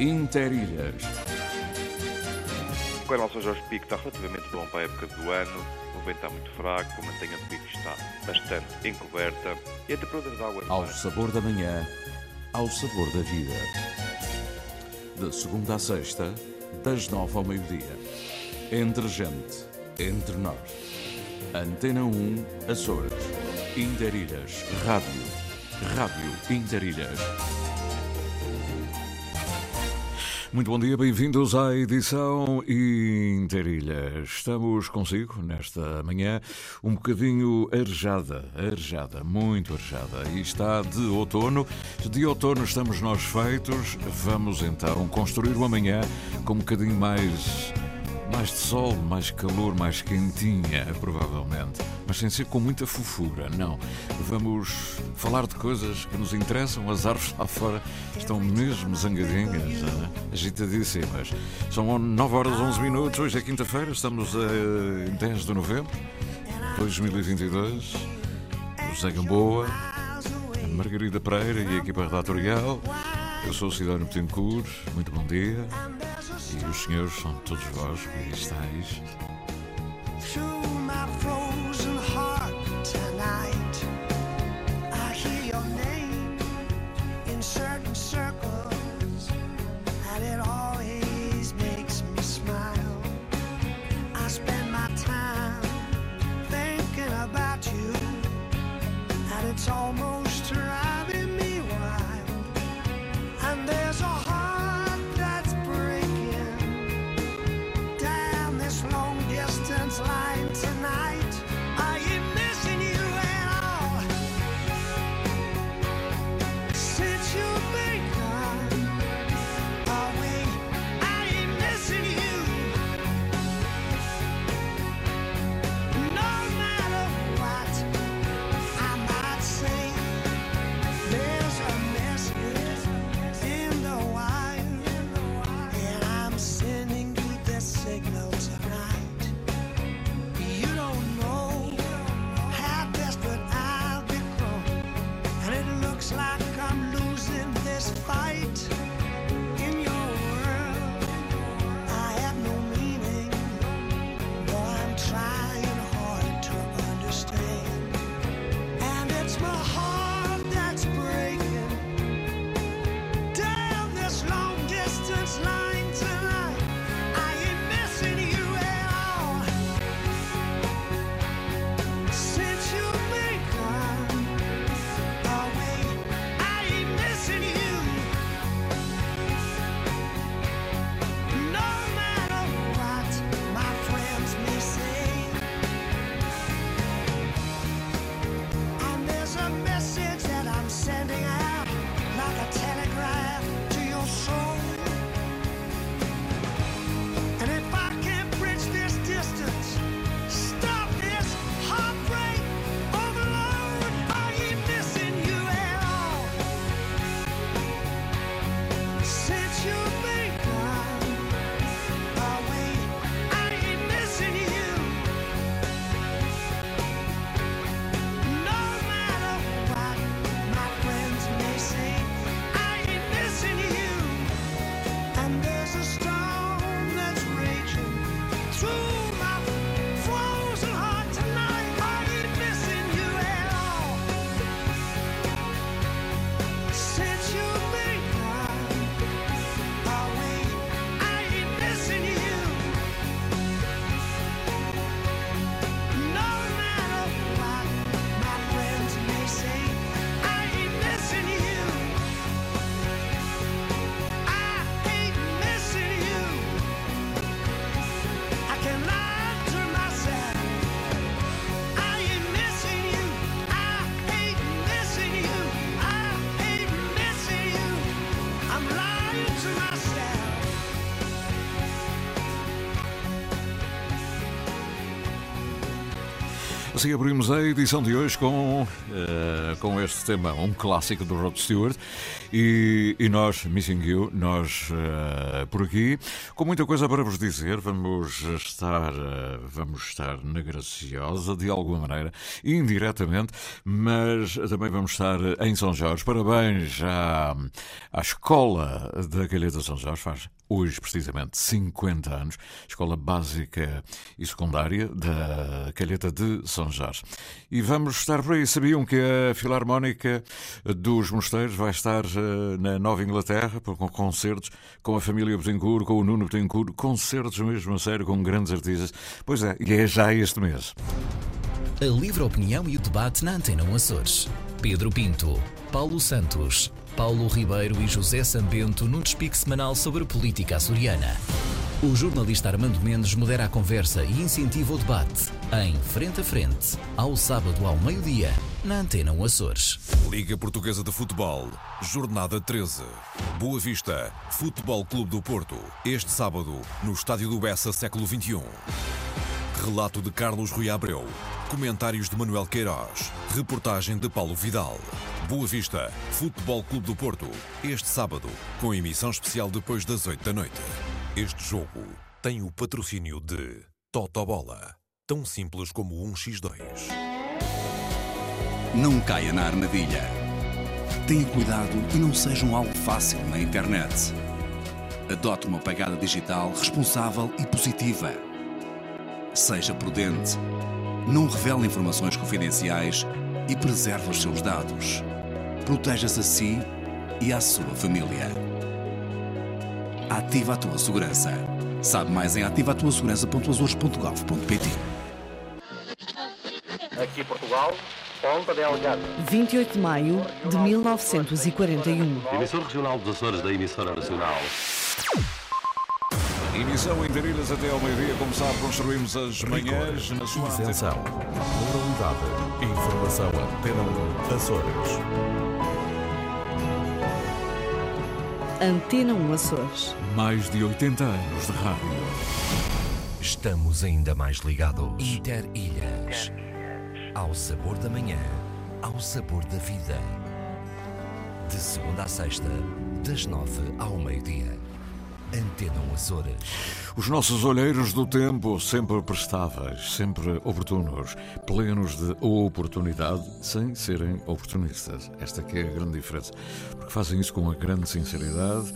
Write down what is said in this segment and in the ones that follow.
Interilhas. O canal São Jorge Pico está relativamente bom para a época do ano. O vento está muito fraco, a mantenha de pico está bastante encoberta e a temperatura da água é Ao sabor da manhã, ao sabor da vida. De segunda a sexta, das nove ao meio-dia. Entre gente, entre nós. Antena 1, Açores. Interilhas. Rádio. Rádio Interilhas. Muito bom dia, bem-vindos à edição Interilhas. Estamos consigo nesta manhã um bocadinho arejada, arejada, muito arejada. E está de outono. De outono estamos nós feitos. Vamos então construir uma manhã com um bocadinho mais mais de sol, mais calor, mais quentinha, provavelmente. Mas sem ser com muita fofura, não. Vamos falar de coisas que nos interessam. As árvores lá fora estão mesmo zangadinhas, ah, agitadíssimas. São 9 horas 11 minutos. Hoje é quinta-feira, estamos a 10 de novembro de 2022. O Zé Gamboa, Margarida Pereira e a equipa redatorial. Eu sou o Sidónio Betancourt. Muito bom dia. E os senhores são todos vós que estáis. Through my frozen heart tonight, Assim abrimos a edição de hoje com, eh, com este tema, um clássico do Rod Stewart. E, e nós, Missing You, nós eh, por aqui, com muita coisa para vos dizer, vamos estar, eh, vamos estar na Graciosa, de alguma maneira, indiretamente, mas também vamos estar em São Jorge. Parabéns à, à Escola da Calheta São Jorge, faz hoje precisamente 50 anos, Escola Básica e Secundária da Calheta de São Jorge. E vamos estar por aí. Sabiam que a Filarmónica dos Mosteiros vai estar eh, na Nova Inglaterra com concertos com a família Betancourt, com o Nuno Betancourt, concertos mesmo a sério com grandes artistas. Pois é, e é já este mês. A livre opinião e o debate na Antena 1 Açores. Pedro Pinto, Paulo Santos, Paulo Ribeiro e José Sambento num despique semanal sobre política açoriana. O jornalista Armando Mendes modera a conversa e incentiva o debate em Frente a Frente, ao sábado ao meio-dia, na Antena 1 Açores. Liga Portuguesa de Futebol, Jornada 13. Boa Vista, Futebol Clube do Porto. Este sábado, no Estádio do Bessa, século XXI. Relato de Carlos Rui Abreu. Comentários de Manuel Queiroz. Reportagem de Paulo Vidal. Boa Vista, Futebol Clube do Porto. Este sábado, com emissão especial depois das 8 da noite. Este jogo tem o patrocínio de Totobola. Tão simples como um x2. Não caia na armadilha. Tenha cuidado e não seja um alvo fácil na internet. Adote uma pegada digital responsável e positiva. Seja prudente. Não revele informações confidenciais e preserve os seus dados. Proteja-se a si e à sua família. Ativa a tua segurança. Sabe mais em ativatuasegurança.azores.gov.pt Aqui Portugal, Ponta Delgada. 28 de maio de 1941. Emissor regional dos Açores da emissora nacional. Emissão em Darilhas até ao meio-dia. Como sabe, construímos as manhãs na sua Isenção. Moralidade. Informação Antena 1 Açores. Antena 1 Açores. Mais de 80 anos de rádio. Estamos ainda mais ligados. Interilhas. Ao sabor da manhã, ao sabor da vida. De segunda a sexta, das nove ao meio-dia. Antena 1 Açores. Os nossos olheiros do tempo, sempre prestáveis, sempre oportunos, plenos de oportunidade, sem serem oportunistas. Esta que é a grande diferença. Porque fazem isso com uma grande sinceridade,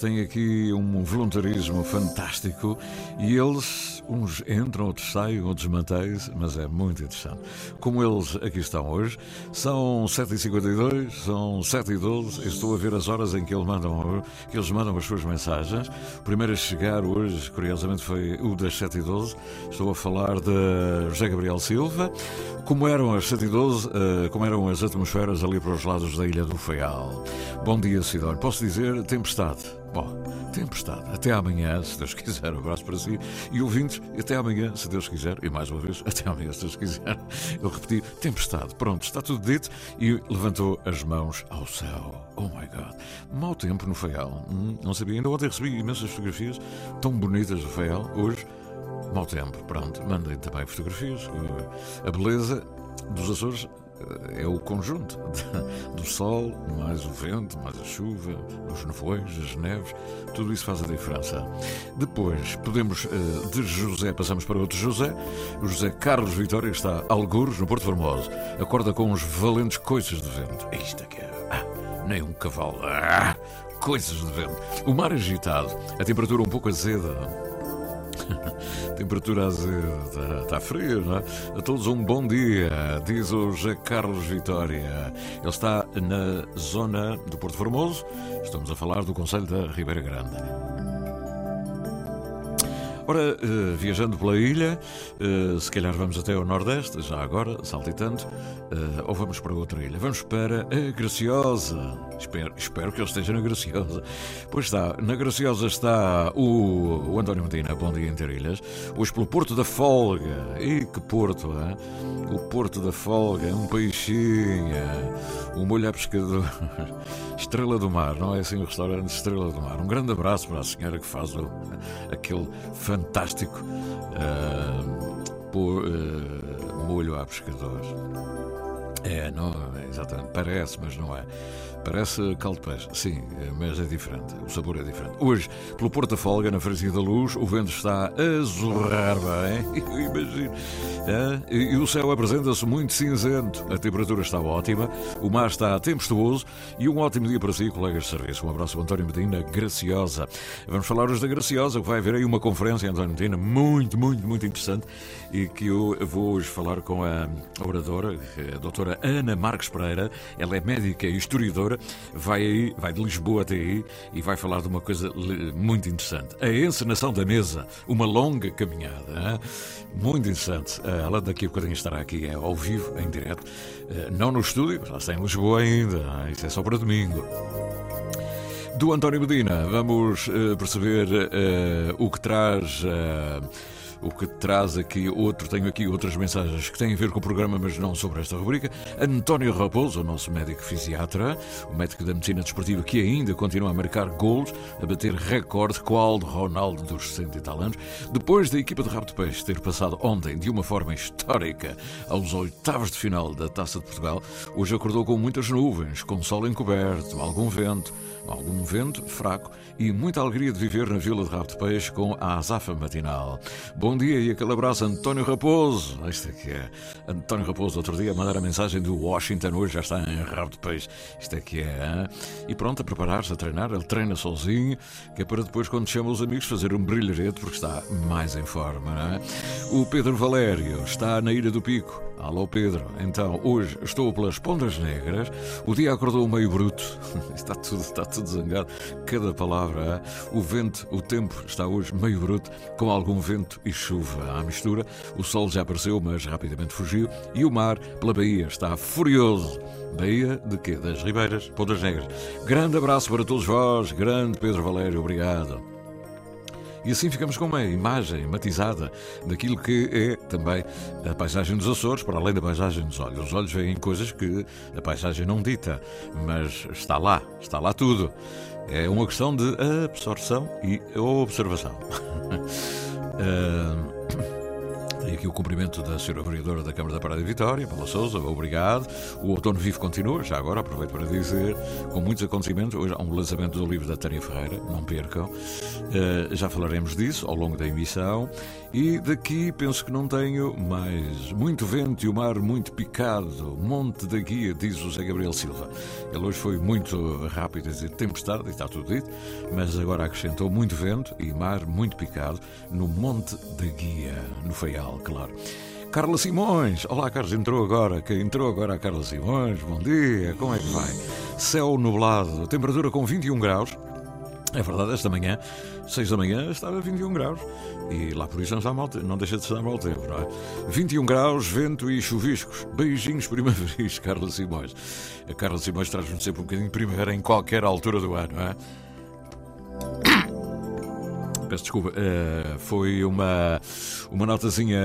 têm aqui um voluntarismo fantástico e eles, uns entram, outros saem, outros mantêm-se, mas é muito interessante. Como eles aqui estão hoje, são 7h52, são 7h12, estou a ver as horas em que eles mandam, que eles mandam as suas mensagens. O primeiro a chegar hoje, curiosamente, foi o das 7 e 12. Estou a falar de José Gabriel Silva. Como eram as 7 e 12, eh, como eram as atmosferas ali para os lados da Ilha do Faial. Bom dia, Sidónio. Posso dizer tempestade? Bom, tempestade. Até amanhã, se Deus quiser. Um abraço para si. E ouvintes, até amanhã, se Deus quiser. E mais uma vez, até amanhã, se Deus quiser. Eu repeti, tempestade. Pronto, está tudo dito. E levantou as mãos ao céu. Oh my God. Mau tempo no Faial. Hum, não sabia. Ainda ontem recebi imensas fotografias tão bonitas do Faial. Hoje, mau tempo. Pronto, mandem também fotografias. Uh, A beleza dos Açores eh, é o conjunto do sol, mais o vento, mais a chuva, os nevoeiros, as neves, tudo isso faz a diferença. Depois, podemos, eh, de José, passamos para outro José, o José Carlos Vitória, está algures, no Porto Formoso, acorda com uns valentes coices de vento. Isto é que é. Ah, nem um cavalo. Ah, coisas de vento. O mar agitado, a temperatura um pouco azeda. Temperatura azeda, está, frio, não é? A todos um bom dia, diz o Carlos Vitória. Ele está na zona do Porto Formoso, estamos a falar do Conselho da Ribeira Grande. Ora, eh, viajando pela ilha, eh, se calhar vamos até ao Nordeste, já agora, saltitando, eh, ou vamos para outra ilha. Vamos para a Graciosa. Espero, espero que ele esteja na Graciosa. Pois está, na Graciosa está o, o António Medina, bom dia Interilhas. Hoje pelo Porto da Folga. E que Porto, hein? O Porto da Folga, um peixinho, o molho a pescador. Estrela do Mar, não é assim o restaurante Estrela do Mar. Um grande abraço para a senhora que faz o, aquele fantástico ah, por, ah, molho a pescador. É, não, exatamente, parece, mas não é. Parece caldo de peixe, sim, mas é diferente. O sabor é diferente. Hoje, pelo Porto da Folga, na Freguesia da Luz, o vento está a zurrar bem, imagino. É, e o céu apresenta-se muito cinzento. A temperatura está ótima, o mar está tempestuoso e um ótimo dia para si, colegas de serviço. Um abraço, António Medina, Graciosa. Vamos falar hoje da Graciosa, que vai haver aí uma conferência, António Medina, muito, muito, muito interessante e que eu vou hoje falar com a oradora, a doutora Ana Marques Pereira. Ela é médica e historiadora vai aí, vai de Lisboa até aí e vai falar de uma coisa muito interessante. A encenação da mesa, uma longa caminhada. Muito interessante. Ela daqui a bocadinho estará aqui é, ao vivo, em direto. Não no estúdio, já está em Lisboa ainda. Isso é só para domingo. Do António Medina, vamos uh, perceber uh, o que traz. Uh, o que traz aqui outro, tenho aqui outras mensagens que têm a ver com o programa, mas não sobre esta rubrica. António Raposo, o nosso médico fisiatra, o médico da medicina desportiva que ainda continua a marcar golos, a bater recorde qual de Ronaldo dos 60 e tal anos, depois da equipa de Rabo de Peixe ter passado ontem de uma forma histórica aos oitavos de final da Taça de Portugal, hoje acordou com muitas nuvens, com sol encoberto, algum vento, algum vento fraco e muita alegria de viver na Vila de Rabo de Peixe com a azafa matinal. Bom dia e aquele abraço, António Raposo. Isto aqui é António Raposo, outro dia, mandar a mensagem do Washington, hoje já está em Rabo de Peixe. Isto aqui é. E pronto, a preparar-se, a treinar. Ele treina sozinho, que é para depois, quando chama os amigos, fazer um brilharete, porque está mais em forma. Não é? O Pedro Valério está na Ilha do Pico. Alô Pedro, então hoje estou pelas Pontas Negras, o dia acordou meio bruto, está tudo, está tudo zangado, cada palavra, o vento, o tempo está hoje meio bruto, com algum vento e chuva à mistura, o sol já apareceu, mas rapidamente fugiu, e o mar, pela Bahia, está furioso. Bahia de quê? Das Ribeiras, Pontas Negras. Grande abraço para todos vós, grande Pedro Valério, obrigado. E assim ficamos com uma imagem matizada daquilo que é também a paisagem dos Açores, para além da paisagem dos olhos. Os olhos veem coisas que a paisagem não dita, mas está lá, está lá tudo. É uma questão de absorção e observação. uh... E aqui o cumprimento da Sra. Vereadora da Câmara da Parada de Vitória, Paula Souza, obrigado. O Outono Vivo continua, já agora aproveito para dizer, com muitos acontecimentos. Hoje há um lançamento do livro da Tânia Ferreira, não percam. Uh, já falaremos disso ao longo da emissão. E daqui penso que não tenho mais muito vento e o mar muito picado. Monte da Guia, diz o José Gabriel Silva. Ele hoje foi muito rápido a dizer tempestade, está tudo dito, mas agora acrescentou muito vento e mar muito picado no Monte da Guia, no Feial, claro. Carla Simões, olá Carlos, entrou agora, que entrou agora a Carla Simões, bom dia, como é que vai? Céu nublado, temperatura com 21 graus, é verdade, esta manhã, 6 da manhã, estava 21 graus. E lá por isso não, está mal, não deixa de estar mau tempo, não é? 21 graus, vento e chuviscos. Beijinhos primaveris, Carla Simões. A Carla Simões traz-nos sempre um bocadinho de primavera em qualquer altura do ano, não é? Peço desculpa, uh, foi uma, uma notazinha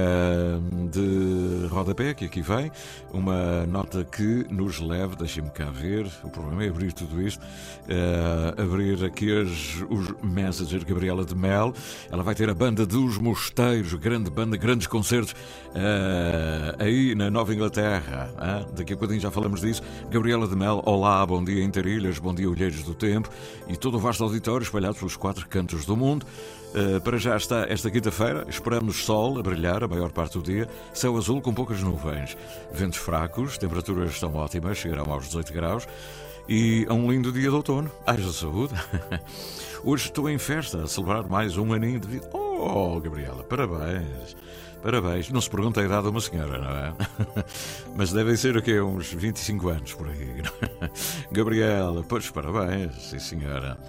de rodapé que aqui vem, uma nota que nos leva, deixem-me cá ver, o problema é abrir tudo isto, uh, abrir aqui as, os Messager Gabriela de Mel, ela vai ter a banda dos Mosteiros, grande banda, grandes concertos uh, aí na Nova Inglaterra, daqui a bocadinho já falamos disso, Gabriela de Mel, olá, bom dia Interilhas, bom dia Olheiros do Tempo e todo o vasto auditório espalhado pelos quatro cantos do mundo. Uh, para já está esta quinta-feira, esperamos sol a brilhar a maior parte do dia, céu azul com poucas nuvens, ventos fracos, temperaturas estão ótimas, chegarão aos 18 graus e a um lindo dia de outono. Haja saúde! Hoje estou em festa a celebrar mais um aninho de vida. Oh, Gabriela, parabéns! Parabéns. Não se pergunta a idade de uma senhora, não é? Mas devem ser o quê? Uns 25 anos por aí. Gabriela, pois parabéns, sim senhora.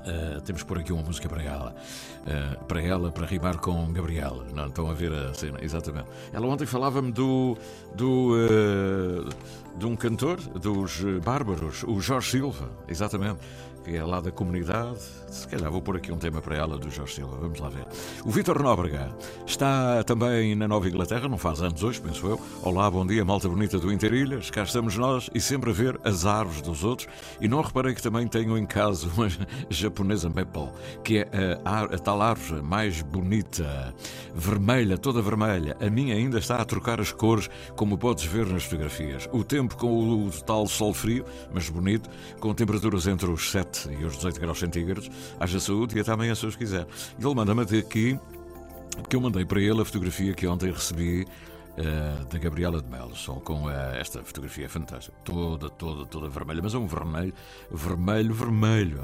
Uh, temos por aqui uma música para ela. Uh, para ela, para rimar com Gabriela. Não estão a ver a cena? Exatamente. Ela ontem falava-me do. do uh, de um cantor dos Bárbaros, o Jorge Silva, exatamente. Que é lá da comunidade. Se calhar vou pôr aqui um tema para ela do Jorge Silva, vamos lá ver. O Vítor Nóbrega está também na Nova Inglaterra, não faz anos hoje, penso eu. Olá, bom dia, malta bonita do Interilhas. Cá estamos nós e sempre a ver as árvores dos outros. E não reparei que também tenho em casa uma japonesa maple, que é a, a tal árvore mais bonita, vermelha, toda vermelha. A minha ainda está a trocar as cores, como podes ver nas fotografias. O tempo com o tal sol frio, mas bonito, com temperaturas entre os 7 e os 18 graus centígrados. Haja saúde e até amanhã se os quiser. Ele manda-me até aqui, porque eu mandei para ele a fotografia que ontem recebi eh, da Gabriela de Melo, só com eh, esta fotografia fantástica, toda, toda, toda vermelha, mas é um vermelho, vermelho, vermelho.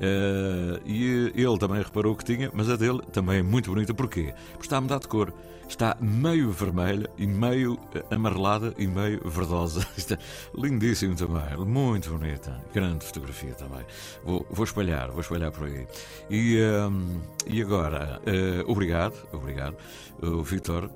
Eh, e ele também reparou que tinha, mas a dele também é muito bonita, porquê? Porque está a mudar de cor. Está meio vermelha e meio eh, amarelada e meio verdosa. Isto é lindíssimo também, muito bonita. Grande fotografia também. Vou, vou espalhar, vou espalhar por aí. E, ehm, e agora, eh, obrigado, obrigado, o Vitor.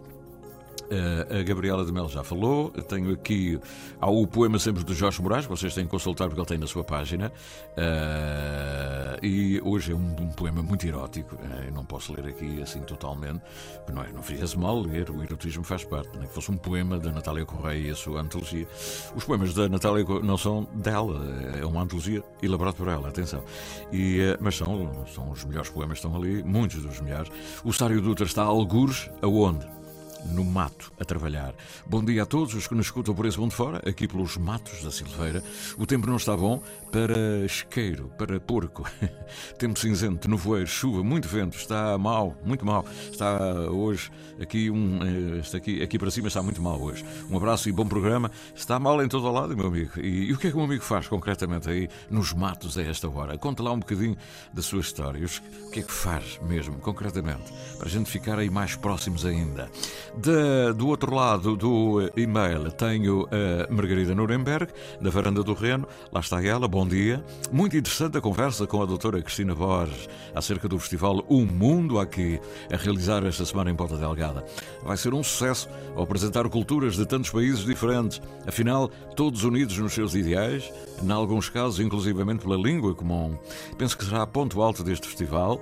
Uh, a Gabriela de Melo já falou. Tenho aqui há o poema sempre do Jorge Moraes, vocês têm que consultar porque ele tem na sua página. Uh, e hoje é um, um poema muito erótico. Uh, eu não posso ler aqui assim totalmente, porque não, é, não fizesse mal ler, o erotismo faz parte. Nem que fosse um poema da Natália Correia e a sua antologia. Os poemas da Natália não são dela, é uma antologia elaborada por ela, atenção. E, mas são, são os melhores poemas, estão ali, muitos dos melhores. O Sário Dutra está a algures, aonde? No mato a trabalhar. Bom dia a todos os que nos escutam por esse mundo fora, aqui pelos matos da Silveira. O tempo não está bom para esqueiro, para porco. tempo cinzento, nevoeiro, chuva, muito vento, está mal, muito mal. Está hoje aqui um eh, está aqui, aqui para cima está muito mal hoje. Um abraço e bom programa. Está mal em todo o lado, meu amigo. E, e o que é que o meu amigo faz concretamente aí nos matos a esta hora? Conta lá um bocadinho da sua história. O que é que faz mesmo, concretamente, para a gente ficar aí mais próximos ainda. Da- do outro lado do e-mail tenho a Margarida Nuremberg, da Varanda do Reno. Lá está ela, bom dia. Muito interessante a conversa com a doutora Cristina Borges acerca do festival O Mundo aqui, a realizar esta semana em Ponta Delgada. Vai ser um sucesso ao apresentar culturas de tantos países diferentes. Afinal, todos unidos nos seus ideais, em alguns casos, inclusivamente pela língua comum. Penso que será ponto alto deste festival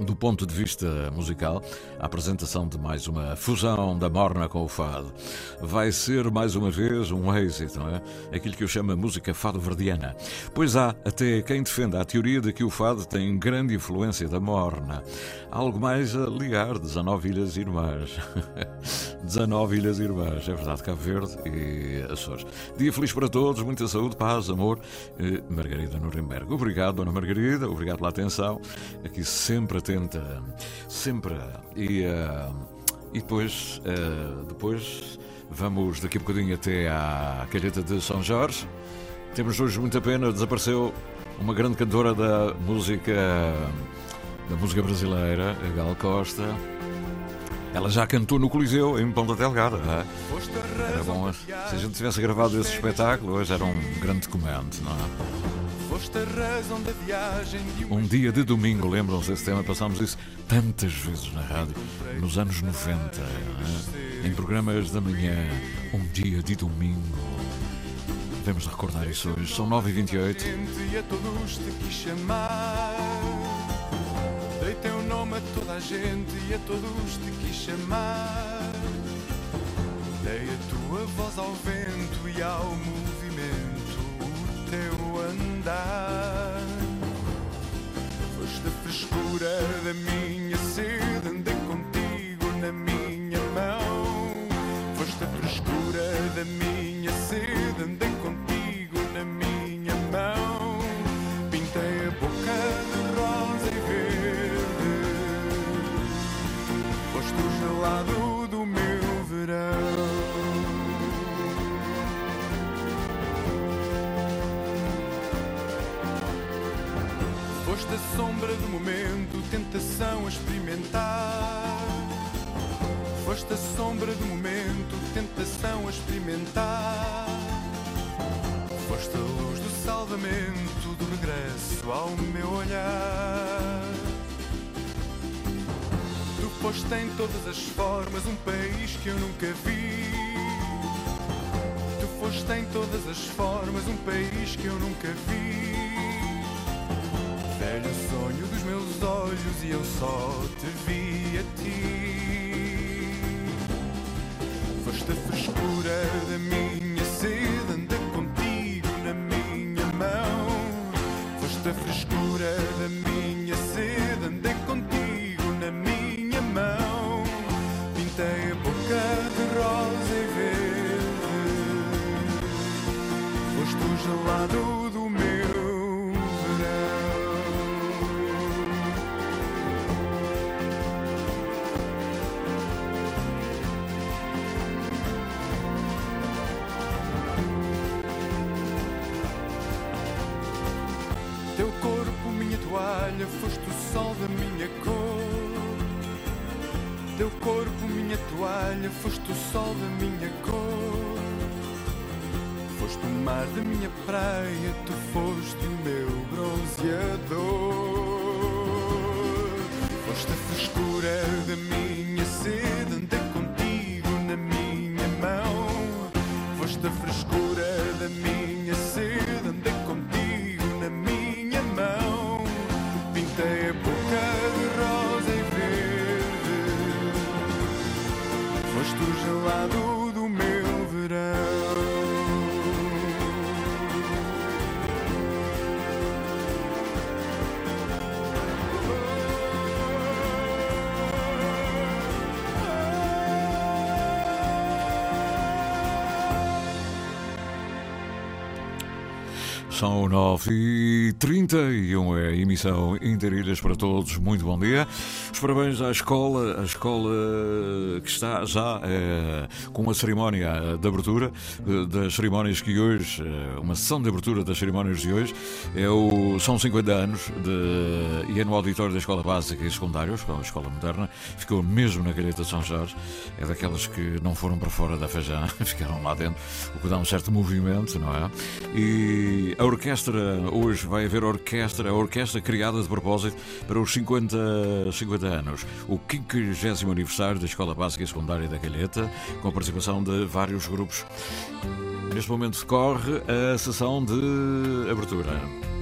do ponto de vista musical, a apresentação de mais uma fusão da morna com o fado. Vai ser, mais uma vez, um êxito, não é? Aquilo que eu chamo a música fado-verdiana. Pois há até quem defenda a teoria de que o fado tem grande influência da morna. Algo mais a ligar 19 Ilhas Irmãs. 19 Ilhas Irmãs, é verdade, Cabo Verde e Açores. Dia feliz para todos, muita saúde, paz, amor. Eh, Margarida Nuremberg. Obrigado, Dona Margarida, obrigado pela atenção. Aqui sempre atenta, sempre. E, eh, e depois, eh, depois vamos daqui a bocadinho até à calheta de São Jorge. Temos hoje muita pena, desapareceu uma grande cantora da música da música brasileira, a Gal Costa. Ela já cantou no Coliseu, em Ponta Delgada. é? Era bom, se a gente tivesse gravado esse espetáculo, hoje era um grande documento, não é? Um dia de domingo, lembram-se desse tema? Passámos isso tantas vezes na rádio, nos anos 90, não é? em programas da manhã. Um dia de domingo. Devemos recordar isso hoje. São 9h28. e a todos te quis chamar. Dei teu nome a toda a gente e a todos te quis chamar. Dei a tua voz ao vento e ao movimento, o teu andar. Foste a frescura da minha sede, andei contigo na minha mão. Foste a frescura da minha sede, andei contigo na minha mão. Pintei a boca de rosa e verde. Foste o gelado Foste a sombra do momento, tentação a experimentar. Foste a sombra do momento, tentação a experimentar. Foste a luz do salvamento, do regresso ao meu olhar. Tu foste em todas as formas um país que eu nunca vi. Tu foste em todas as formas um país que eu nunca vi. Meus olhos e eu só te vi a ti. Foste a frescura da minha Teu corpo, minha toalha, foste o sol da minha cor. Foste o mar da minha praia, tu foste o meu bronzeador. Foste a frescura da minha sede, andei contigo na minha mão. Foste a frescura da minha São 9 e 31 é a emissão Interilhas para todos. Muito bom dia. Os parabéns à escola, a escola que está já eh, com uma cerimónia de abertura eh, das cerimónias que hoje, eh, uma sessão de abertura das cerimónias de hoje, é o, são 50 anos de, e é no auditório da Escola Básica e Secundária, a Escola Moderna, ficou mesmo na Calheta de São Jorge. É daquelas que não foram para fora da Feijão, ficaram lá dentro, o que dá um certo movimento, não é? E a orquestra, hoje vai haver orquestra, a orquestra criada de propósito para os 50, 50 anos. O 50 aniversário da Escola Básica e Secundária da Calheta, com a participação de vários grupos. Neste momento decorre a sessão de abertura.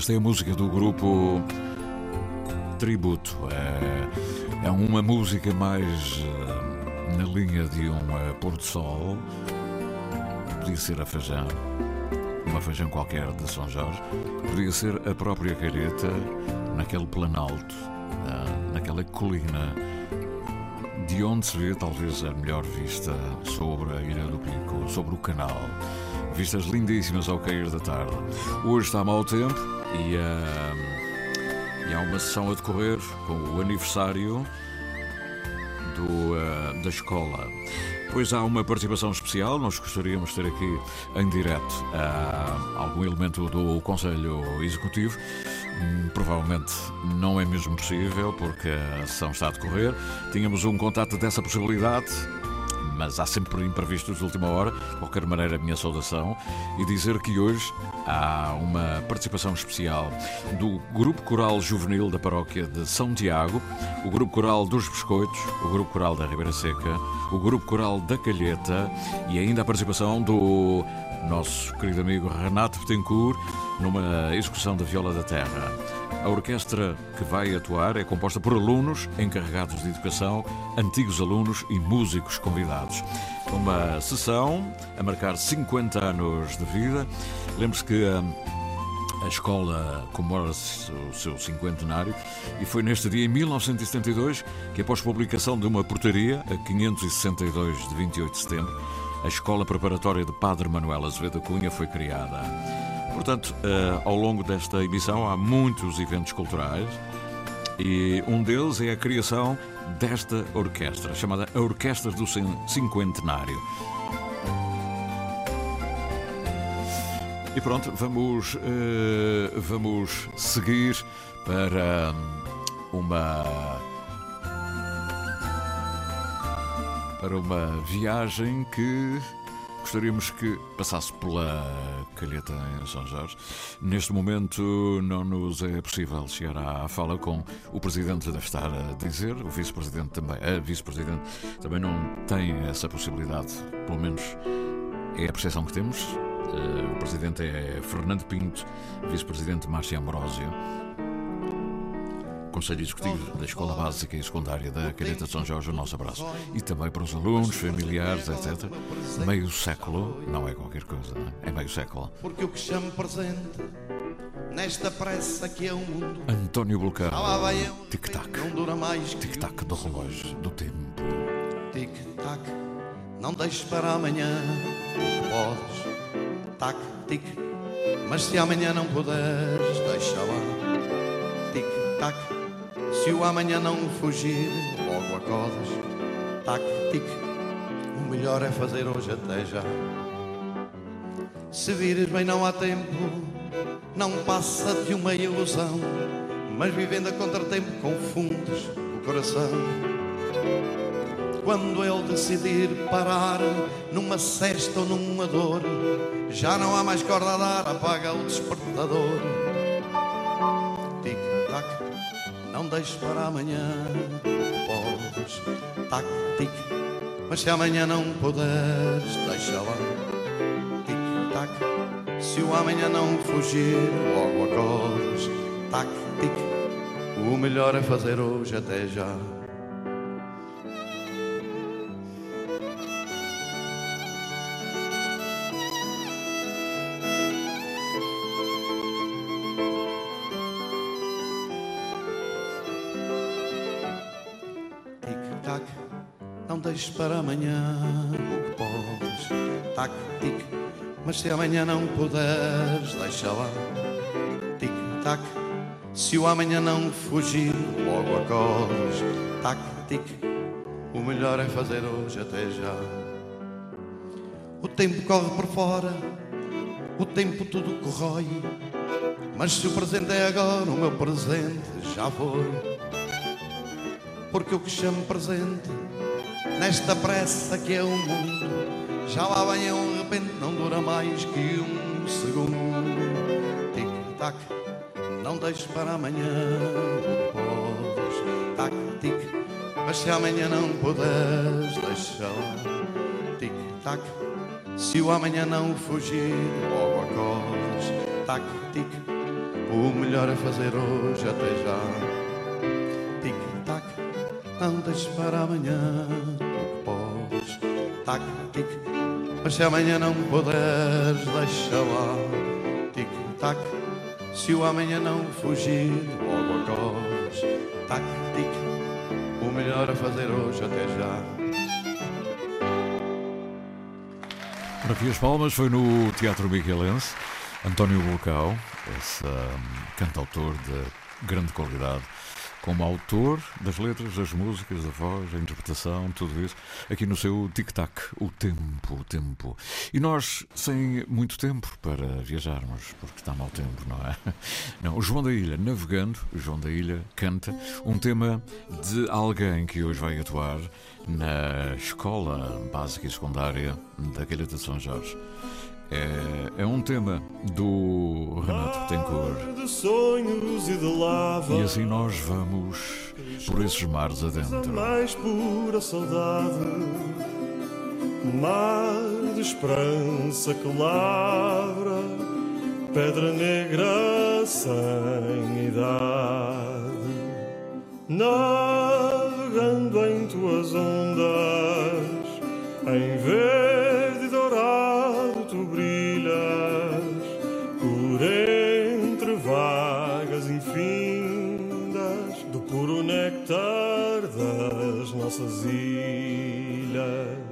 Esta é a música do grupo Tributo. É, é uma música mais eh, na linha de um eh, pôr do sol. Podia ser a Feijão, uma Feijão qualquer de São Jorge. Podia ser a própria Calheta, naquele planalto, na- naquela colina, de onde se vê talvez a melhor vista sobre a Ilha do Pico, sobre o canal. Vistas lindíssimas ao cair da tarde. Hoje está mau tempo e, ah, e há uma sessão a decorrer com o aniversário do, ah, da escola. Pois há uma participação especial, nós gostaríamos de ter aqui em direto ah, algum elemento do Conselho Executivo. Hum, Provavelmente não é mesmo possível porque a sessão está a decorrer. Tínhamos um contato dessa possibilidade, mas há sempre imprevistos de última hora. De qualquer maneira, a minha saudação e dizer que hoje há uma participação especial do Grupo Coral Juvenil da Paróquia de São Tiago, o Grupo Coral dos Biscoitos, o Grupo Coral da Ribeira Seca, o Grupo Coral da Calheta e ainda a participação do nosso querido amigo Renato Betancourt numa execução da Viola da Terra. A orquestra que vai atuar é composta por alunos encarregados de educação, antigos alunos e músicos convidados. Uma sessão a marcar 50 anos de vida. Lembre-se que hum, a escola comemora o seu cinquentenário e foi neste dia, em 1972, que após publicação de uma portaria, a 562 de 28 de setembro, a Escola Preparatória de Padre Manuel Azevedo Cunha foi criada. Portanto, eh, ao longo desta emissão há muitos eventos culturais e um deles é a criação desta orquestra, chamada a Orquestra do Cinquentenário. E pronto, vamos, uh, vamos seguir para uma para uma viagem que gostaríamos que passasse pela Calheta em São Jorge. Neste momento não nos é possível chegar à fala com o Presidente deve estar a dizer, o Vice-Presidente também, a Vice-Presidente também não tem essa possibilidade, pelo menos é a percepção que temos. Eh, o Presidente é Fernando Pinto, Vice-Presidente Márcia Ambrosio. Conselho Executivo da Escola Básica e Secundária da Calheta de São Jorge, o nosso abraço. E também para os alunos, familiares, etc. Meio século, não é qualquer coisa, é? é meio século. Porque o que chamo presente nesta pressa que é o mundo. António Bulcaro, tic-tac. Não dura mais. Tic-tac do relógio, do tempo. Tic-tac, não deixes para amanhã. Podes. Tac-tic, mas se amanhã não puderes, deixa lá. Tic-tac. Se o amanhã não fugir, logo acordas. Tac, tic. O melhor é fazer hoje até já. Se vires bem, não há tempo. Não passa de uma ilusão. Mas vivendo a contratempo, confundes o coração. Quando ele decidir parar numa cesta ou numa dor, já não há mais corda a dar, apaga o despertador. Tic-tac não deixes para amanhã. Podes, tac, tic, mas se amanhã não puderes, deixa lá. Tic, tac, se o amanhã não fugir, logo acordes. Tac, tic, o melhor é fazer hoje até já. Mas se amanhã não puderes, deixa lá. Tic, tac, se o amanhã não fugir, logo acordes. Tac, tic, o melhor é fazer hoje até já. O tempo corre por fora, o tempo tudo corrói. Mas se o presente é agora, o meu presente já foi. Porque o que chamo presente nesta pressa que é o mundo. Já lá vem um repente, não dura mais que um segundo. Tic-tac, não deixes para amanhã o podes. Tac-tic, mas se amanhã não puderes, deixa lá. Tic-tac, se o amanhã não fugir, logo acordes. Tac-tic, o melhor é fazer hoje até já. Tic-tac, não deixes para amanhã tac, tic. Mas se amanhã não puderes, deixa lá, tic, tac. Se o amanhã não fugir, logo acordes, tac, tic. O melhor a fazer hoje até já. Para palmas foi no Teatro Miguelense, António Bulcão, esse um, cantautor de grande qualidade como autor das letras, das músicas, da voz, da interpretação, tudo isso, aqui no seu tic-tac, o tempo, o tempo. E nós, sem muito tempo para viajarmos, porque está mau tempo, não é? Não, o João da Ilha, navegando, o João da Ilha canta um tema de alguém que hoje vai atuar na escola básica e secundária da Calheta de São Jorge. É, é um tema do Renato Betancourt. De sonhos e de lava. E assim nós vamos por esses mares adentro. mais pura saudade. Mar de esperança que lavra pedra negra sem idade, navegando em tuas ondas, em verde nossas ilhas.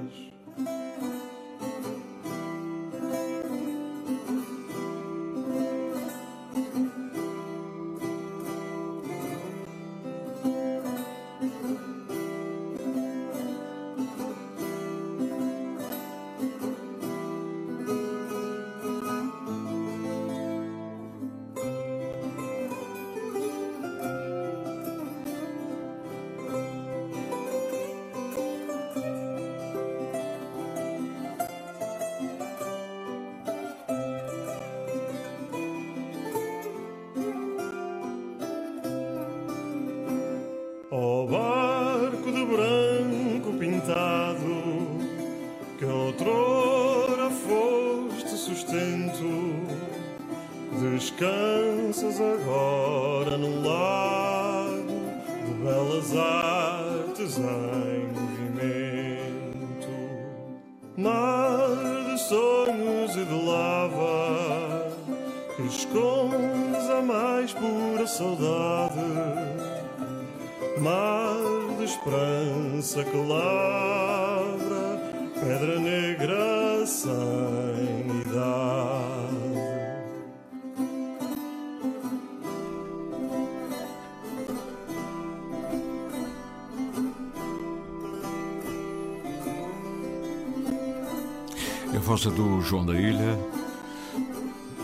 A voz é do João da Ilha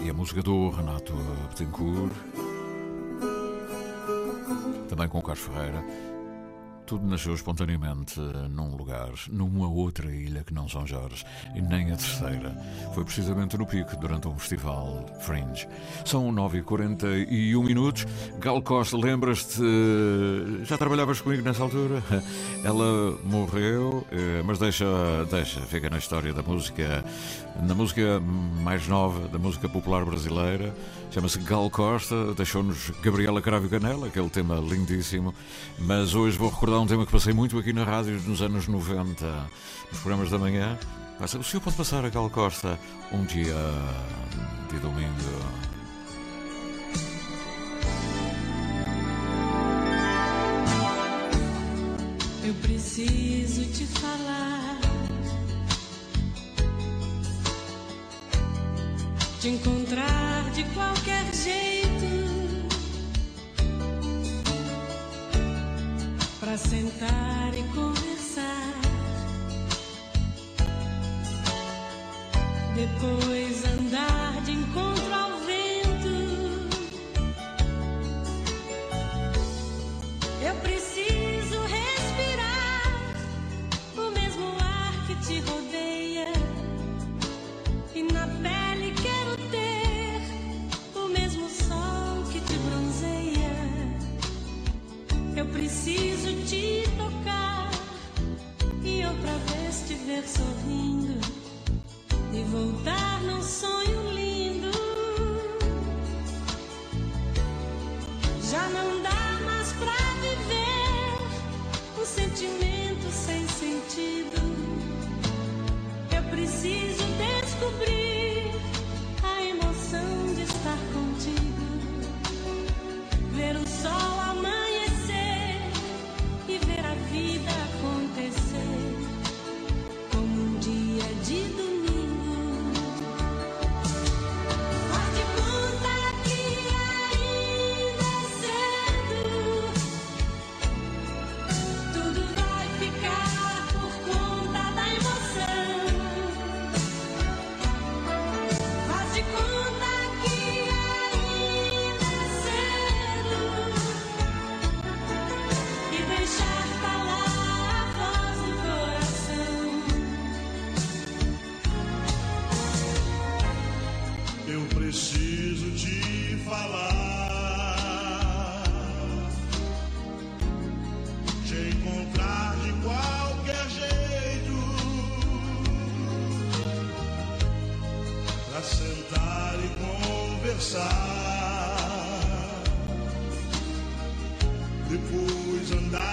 e a música do Renato Betancourt, também com o Carlos Ferreira. Tudo nasceu espontaneamente num lugar, numa outra ilha que não São Jorge, e nem a terceira. Foi precisamente no Pico, durante um festival Fringe. São 9h41 minutos. Gal Costa, lembras-te. Já trabalhavas comigo nessa altura? Ela morreu, eh, mas deixa, deixa, fica na história da música, na música mais nova, da música popular brasileira. Chama-se Gal Costa, deixou-nos Gabriela Cravo Canela, aquele tema lindíssimo. Mas hoje vou recordar um tema que passei muito aqui na rádio nos anos 90, nos programas da manhã. O senhor pode passar a Gal Costa um dia de domingo. Eu preciso te falar, te encontrar de qualquer jeito, sentar e conversar, depois andar Depois andar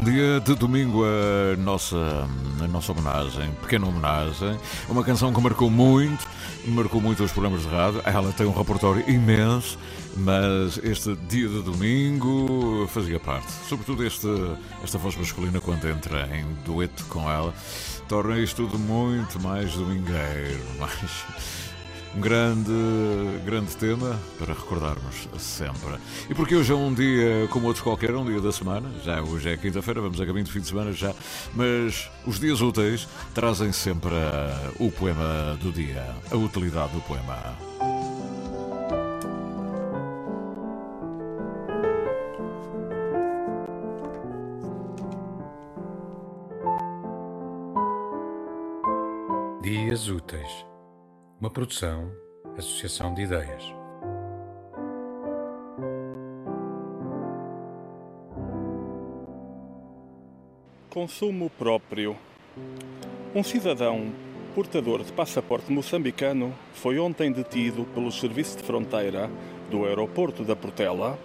dia de domingo, a nossa, a nossa homenagem, pequena homenagem, uma canção que marcou muito, marcou muito os programas de rádio. Ela tem um repertório imenso, mas este dia de domingo fazia parte. Sobretudo este, esta voz masculina, quando entra em dueto com ela, torna isto tudo muito mais domingueiro, mais. Um grande, grande tema para recordarmos sempre. E porque hoje é um dia como outros qualquer, um dia da semana, já hoje é quinta-feira, vamos a caminho de fim de semana já, mas os dias úteis trazem sempre ah, o poema do dia, a utilidade do poema. Dias Úteis, uma produção, associação de ideias. Consumo próprio. Um cidadão portador de passaporte moçambicano foi ontem detido pelo Serviço de Fronteira do aeroporto da Portela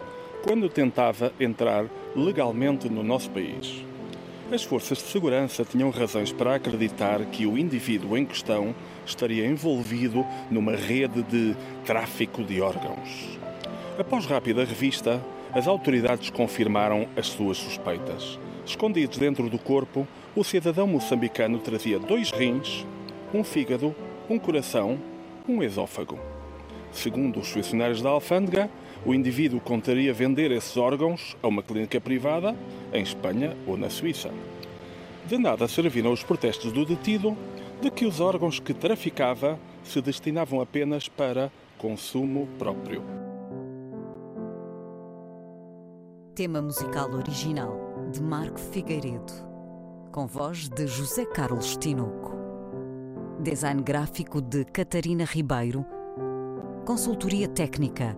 quando tentava entrar legalmente no nosso país. As forças de segurança tinham razões para acreditar que o indivíduo em questão estaria envolvido numa rede de tráfico de órgãos. Após rápida revista, as autoridades confirmaram as suas suspeitas. Escondidos dentro do corpo, o cidadão moçambicano trazia dois rins, um fígado, um coração, um esófago. Segundo os funcionários da alfândega, o indivíduo contaria vender esses órgãos a uma clínica privada, em Espanha ou na Suíça. De nada serviram os protestos do detido de que os órgãos que traficava se destinavam apenas para consumo próprio. Tema musical original de Marco Figueiredo, com voz de José Carlos Tinoco. Design gráfico de Catarina Ribeiro. Consultoria técnica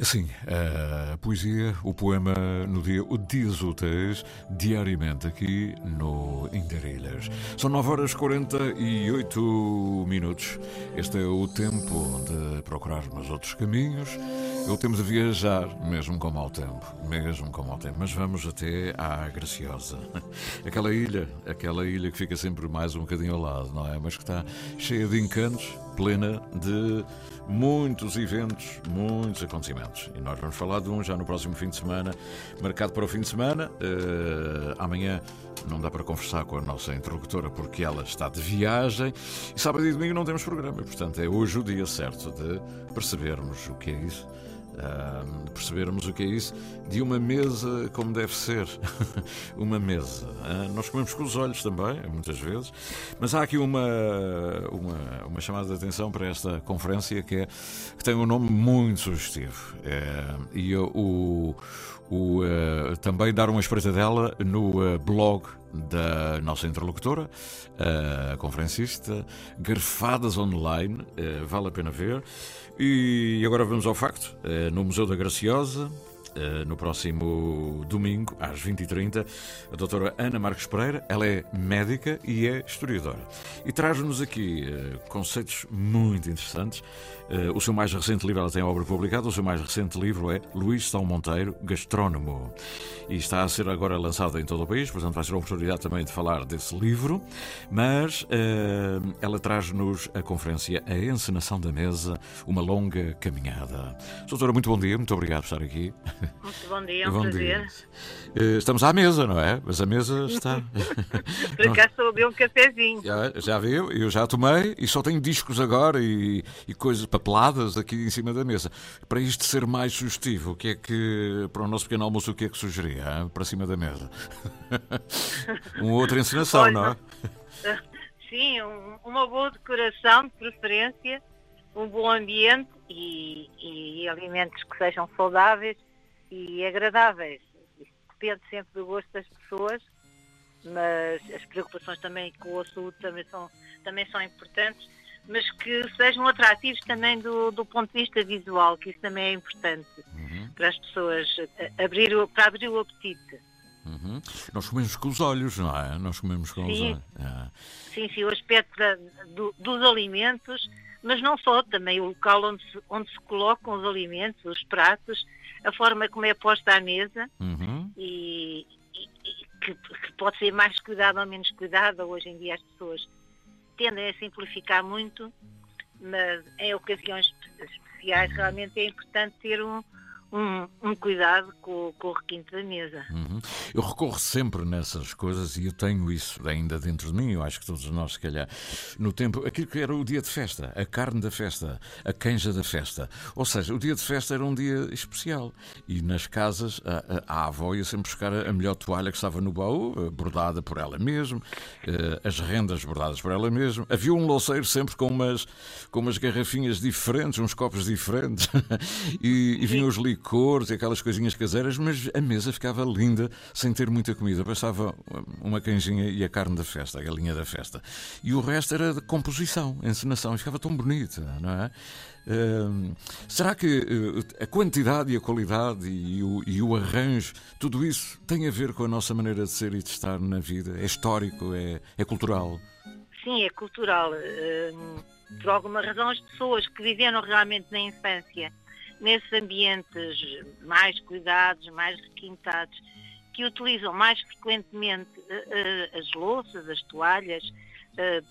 Assim, a poesia, o poema no dia, o Dias Úteis, diariamente aqui no Interilhas. São 9 horas 48 minutos. Este é o tempo de procurarmos outros caminhos Eu temo de viajar, mesmo com mau tempo, mesmo com mau tempo, mas vamos até à Graciosa. Aquela ilha, aquela ilha que fica sempre mais um bocadinho ao lado, não é? Mas que está cheia de encantos, plena de muitos eventos, muitos acontecimentos. E nós vamos falar de um já no próximo fim de semana, marcado para o fim de semana. Uh, amanhã não dá para conversar com a nossa interlocutora porque ela está de viagem e sábado e domingo não temos programa. Portanto, é hoje o dia certo de percebermos o que é isso percebermos o que é isso de uma mesa como deve ser. uma mesa. Uh, nós comemos com os olhos também, muitas vezes, mas há aqui uma, uma, uma chamada de atenção para esta conferência que, é, que tem um nome muito sugestivo. É, e o, o, uh, também dar uma espreitadela no uh, blog da nossa interlocutora, a conferencista, Garfadas Online, vale a pena ver. E agora vamos ao facto. No Museu da Graciosa, Uh, no próximo domingo, às 20h30, a doutora Ana Marques Pereira. Ela é médica e é historiadora. E traz-nos aqui uh, conceitos muito interessantes. Uh, o seu mais recente livro, ela tem obra publicada, o seu mais recente livro é Luís São Monteiro, Gastrónomo. E está a ser agora lançado em todo o país, portanto vai ser a oportunidade também de falar desse livro. Mas ela traz-nos a conferência A Encenação da Mesa, uma longa caminhada. Doutora, muito bom dia, muito obrigado por estar aqui. Muito bom dia, é um bom prazer. Dia. Eh, estamos à mesa, não é? Mas a mesa está. Por acaso beber um cafezinho. Já, já viu? Eu já tomei e só tenho discos agora e, e coisas papeladas aqui em cima da mesa. Para isto ser mais sugestivo, o que é que, para o nosso pequeno almoço, o que é que sugeria? Hein? Para cima da mesa. uma outra encenação, Olha, não é? Sim, um, uma boa decoração, de preferência, um bom ambiente e, e alimentos que sejam saudáveis e agradáveis. Isso depende sempre do gosto das pessoas, mas as preocupações também com a saúde também são, também são importantes, mas que sejam atrativos também do, do ponto de vista visual, que isso também é importante uhum. para as pessoas abrir, para abrir o apetite. Uhum. Nós comemos com os olhos, não é? Nós comemos com sim. os olhos. É. Sim, sim, o aspecto da, do, dos alimentos, mas não só, também o local onde se, onde se colocam os alimentos, os pratos, a forma como é posta à mesa uhum. e, e, e que, que, pode ser mais cuidado ou menos cuidado. Hoje em dia as pessoas tendem a simplificar muito, mas em ocasiões especiais realmente é importante ter um, um, um cuidado com, com, o requinte da mesa. Uhum. Eu recorro sempre nessas coisas e eu tenho isso ainda dentro de mim, eu acho que todos nós, se calhar, no tempo, aquilo que era o dia de festa, a carne da festa, a canja da festa. Ou seja, o dia de festa era um dia especial e nas casas a, a, a avó ia sempre buscar a melhor toalha que estava no baú, eh, bordada por ela mesma, eh, as rendas bordadas por ela mesma. Havia um louceiro sempre com umas, com umas garrafinhas diferentes, uns copos diferentes e, e vinham os licores cores e aquelas coisinhas caseiras, mas a mesa ficava linda sem ter muita comida. Bastava uma canjinha e a carne da festa, a galinha da festa. E o resto era de composição, encenação, ficava tão bonita, não é? Uh, será que uh, a quantidade e a qualidade e o, e o, arranjo, tudo isso tem a ver com a nossa maneira de ser e de estar na vida? É histórico? É, é cultural? Sim, é cultural. Uh, por alguma razão, as pessoas que viveram realmente na infância nesses ambientes mais cuidados, mais requintados, que utilizam mais frequentemente uh, as louças, as toalhas, uh,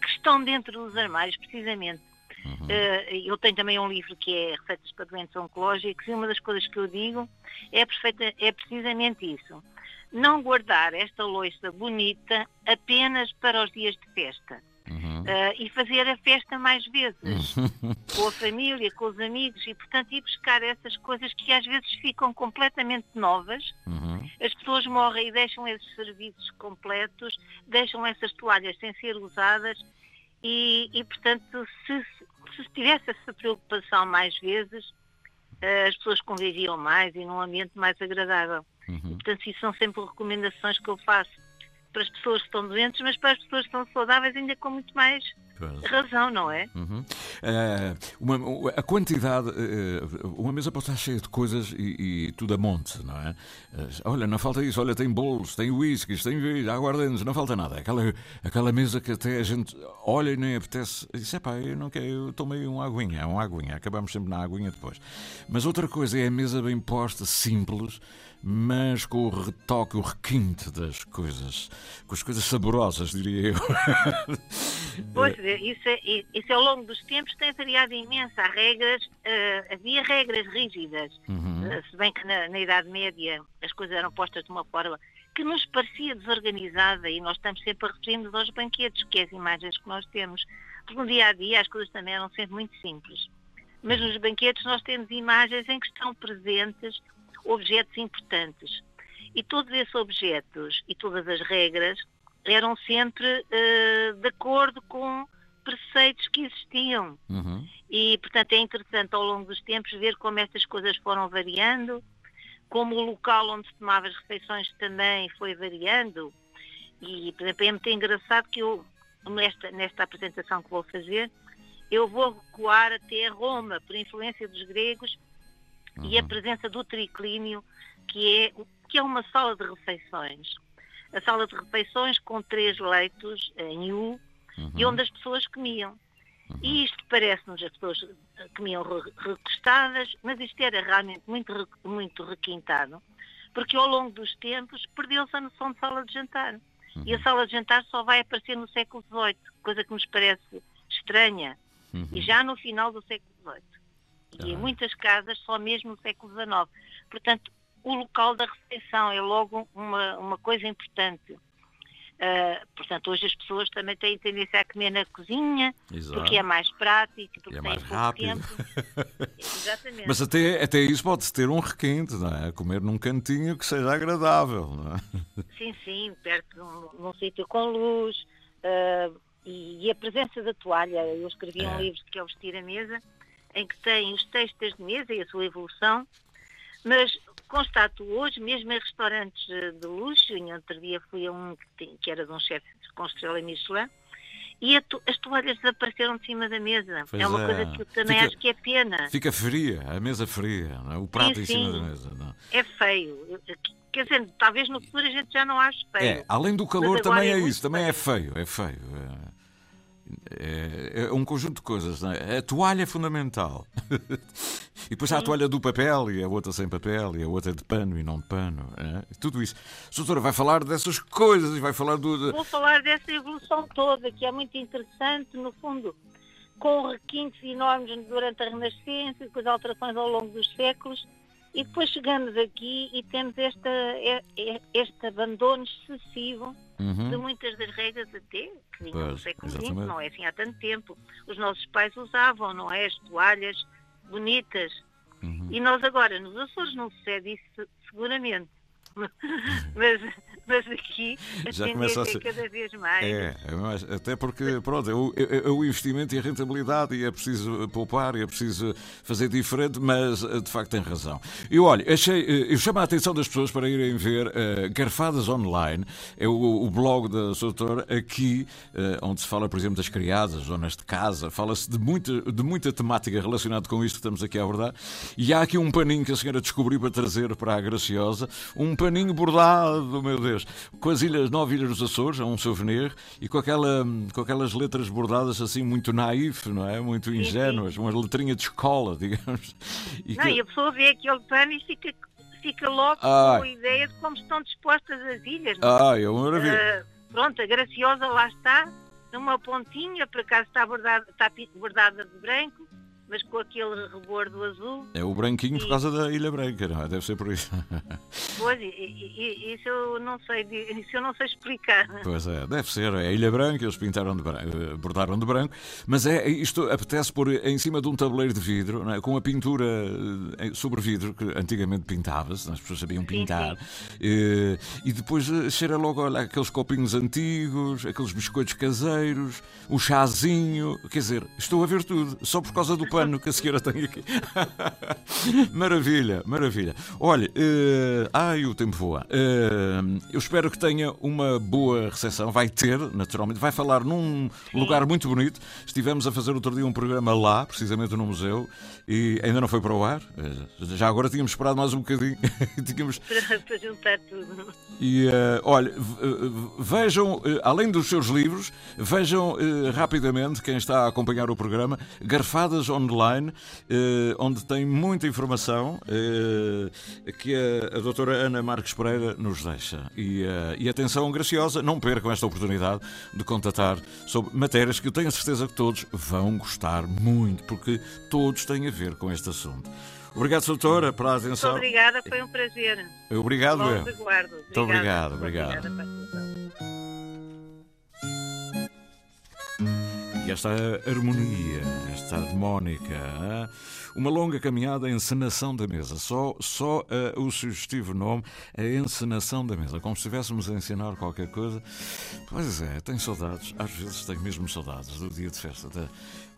que estão dentro dos armários, precisamente. Uhum. eu tenho também um livro que é Receitas para Doentes Oncológicos e uma das coisas que eu digo é, perfeita, é precisamente isso. Não guardar esta louça bonita apenas para os dias de festa Uhum. Uh, e fazer a festa mais vezes, com a família, com os amigos, e portanto ir buscar essas coisas que às vezes ficam completamente novas. Uhum. As pessoas morrem e deixam esses serviços completos, deixam essas toalhas sem ser usadas, e, e portanto, se, se tivesse essa preocupação mais vezes, uh, as pessoas conviviam mais e num ambiente mais agradável. Uhum. E, portanto, isso são sempre recomendações que eu faço para as pessoas que estão doentes, mas para as pessoas que estão saudáveis ainda com muito mais razão, não é? Uhum. Uh, uma, a quantidade, uh, uma mesa pode estar cheia de coisas e, e tudo a monte, não é? Uh, olha, não falta isso, olha, tem bolos, tem whiskies, tem vinho, aguardentes, não falta nada. Aquela, aquela mesa que até a gente olha e nem apetece. Diz, é pá, eu não quero, eu tomei uma aguinha, uma aguinha, acabamos sempre na aguinha depois. Mas outra coisa é a mesa bem posta, simples mas com o retoque, o requinte das coisas, com as coisas saborosas, diria eu. Pois, isso, é, isso ao longo dos tempos tem variado imenso. Há regras, uh, havia regras rígidas, uhum. uh, se bem que na, na, Idade Média as coisas eram postas de uma forma que nos parecia desorganizada e nós estamos sempre a referir-nos aos banquetes, que é as imagens que nós temos. Porque no dia a dia as coisas também eram sempre muito simples. Mas nos banquetes nós temos imagens em que estão presentes objetos importantes. E todos esses objetos e todas as regras eram sempre uh, de acordo com preceitos que existiam. Uhum. E, portanto, é interessante ao longo dos tempos ver como estas coisas foram variando, como o local onde se tomava as refeições também foi variando. E, por exemplo, é muito engraçado que eu, nesta, nesta apresentação que vou fazer, eu vou recuar até Roma, por influência dos gregos, uhum. e a uhum. presença do triclínio, que é, que é uma sala de refeições. A sala de refeições com três leitos em U uhum. e onde as pessoas comiam. Uhum. E isto parece-nos, as pessoas comiam recostadas, mas isto era realmente muito, muito requintado, porque ao longo dos tempos perdeu-se a noção de sala de jantar. Uhum. E a sala de jantar só vai aparecer no século XVIII, coisa que nos parece estranha. E uhum. já no final do século XVIII. E em muitas casas só mesmo no século XIX. Portanto, o local da refeição é logo uma, uma coisa importante. Uh, portanto, hoje as pessoas também têm tendência a comer na cozinha, Exato. porque é mais prático, porque é mais rápido. Exatamente. Mas até, até isso pode-se ter um requinte, não é? Comer num cantinho que seja agradável, não é? Sim, sim, perto de um, num sítio com luz. Uh, e, e, a presença da toalha. Eu escrevi é. um livro que é o Vestir a Mesa, em que tem os textos de mesa e a sua evolução, mas constato hoje, mesmo em restaurantes de luxo, em outro dia fui a um que, era de um chefe com estrela Michelin, e to as toalhas desapareceram de cima da mesa. Pois é uma é. coisa que eu também fica, acho que é pena. Fica fria, a mesa fria, é? o prato sim, em cima da mesa. Não. É? é feio. Quer dizer, talvez no futuro a gente já não ache feio. É, além do calor também é, é isso, também é feio, é feio. É. É, é um conjunto de coisas. É? A toalha é fundamental. e depois há a toalha do papel, e a outra sem papel, e a outra de pano e não de pano. É? Tudo isso. A doutora vai falar dessas coisas e vai falar do. Vou falar dessa evolução toda, que é muito interessante, no fundo, com requintes enormes durante a Renascença com as alterações ao longo dos séculos. E depois chegamos aqui e temos esta, este abandono excessivo uhum. de muitas das regras até que vinham do século XX, não é assim há tanto tempo. Os nossos pais usavam, não é? As toalhas bonitas. Uhum. E nós agora, nos Açores, não sucede isso seguramente. mas, mas aqui a Já tendência a ser... é cada vez mais. É, é até porque, pronto, é o, é, o, investimento e a rentabilidade e é preciso poupar e é preciso fazer diferente, mas eh, de facto tem razão. E olha, achei, eh, eu chamo a atenção das pessoas para irem ver uh, Garfadas Online, é o, o blog da doutora aqui, uh, onde se fala, por exemplo, das criadas, zonas de casa, fala-se de muita, de muita temática relacionada com isto que estamos aqui a abordar, e há aqui um paninho que a senhora descobriu para trazer para a Graciosa, um paninho bordado, meu Deus, com as ilhas, nove ilhas dos Açores, é um souvenir, e com, aquela, com aquelas letras bordadas assim muito naif, não é? Muito ingênuas, uma letrinha de escola, digamos. E não, que... e a pessoa vê aquele pano e fica, fica logo Ai. com a ideia de como estão dispostas as ilhas. Não? Ah, é uma maravilha. Uh, pronto, a Graciosa lá está, numa pontinha, por acaso está bordada, está bordada de branco, mas com aquele rebordo azul. É o branquinho e... por causa da Ilha Branca, não é? Deve ser por isso. Pois, isso eu não sei, isso eu não sei explicar. Pois é, deve ser. É a Ilha Branca, eles pintaram de branco, eh, bordaram de branco, mas é, isto apetece pôr em cima de um tabuleiro de vidro, é? com a pintura eh, sobre vidro, que antigamente pintava-se, as pessoas sabiam pintar, sim, sim. E, e, depois eh, cheira logo olha, aqueles copinhos antigos, aqueles biscoitos caseiros, o chazinho, quer dizer, estou a ver tudo, só por causa do pano que a senhora tem aqui. maravilha, maravilha. Olha, uh, ai, o tempo voa. Uh, eu espero que tenha uma boa recepção. Vai ter, naturalmente. Vai falar num lugar muito bonito. Estivemos a fazer outro dia um programa lá, precisamente no museu, e ainda não foi para o ar. Uh, já agora tínhamos esperado mais um bocadinho. tínhamos... para, juntar tudo. E uh, olha, vejam, além dos seus livros, vejam rapidamente quem está a acompanhar o programa, Garfadas Online, onde tem muita informação que a, a doutora Ana Marques Pereira nos deixa. E, e atenção graciosa, não percam esta oportunidade de contatar sobre matérias que eu tenho a certeza que todos vão gostar muito, porque todos têm a ver com este assunto. Obrigado, doutora, pela atenção. Muito obrigada, foi um prazer. Obrigado, eu. resguardo. Muito obrigado, obrigado. Obrigada, Esta harmonia, esta harmónica, uma longa caminhada, a encenação da mesa. Só, só uh, o sugestivo nome, a encenação da mesa. Como se estivéssemos a ensinar qualquer coisa. Pois é, tenho saudades, às vezes tenho mesmo saudades do dia de festa. Da...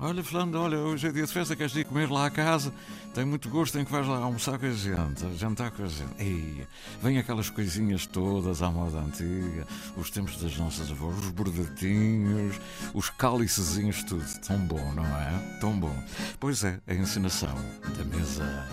Olha, Fernando, olha, hoje é dia de festa, queres ir comer lá à casa? Tenho muito gosto em que vais lá almoçar com a gente, jantar com a gente. Ei, vem aquelas coisinhas todas à moda antiga, os tempos das nossas avós, os bordatinhos, os cálicezinhos, tudo. Tão bom, não é? Tão bom. Pois é, a encenação da mesa